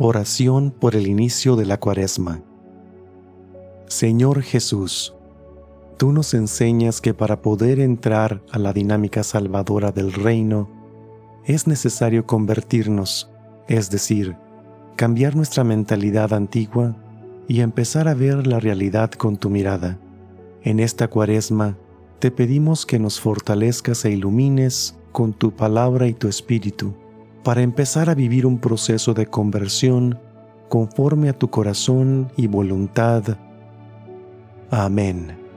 Oración por el inicio de la cuaresma. Señor Jesús, tú nos enseñas que para poder entrar a la dinámica salvadora del reino, es necesario convertirnos, es decir, cambiar nuestra mentalidad antigua y empezar a ver la realidad con tu mirada. En esta cuaresma, te pedimos que nos fortalezcas e ilumines con tu palabra y tu espíritu para empezar a vivir un proceso de conversión conforme a tu corazón y voluntad. Amén.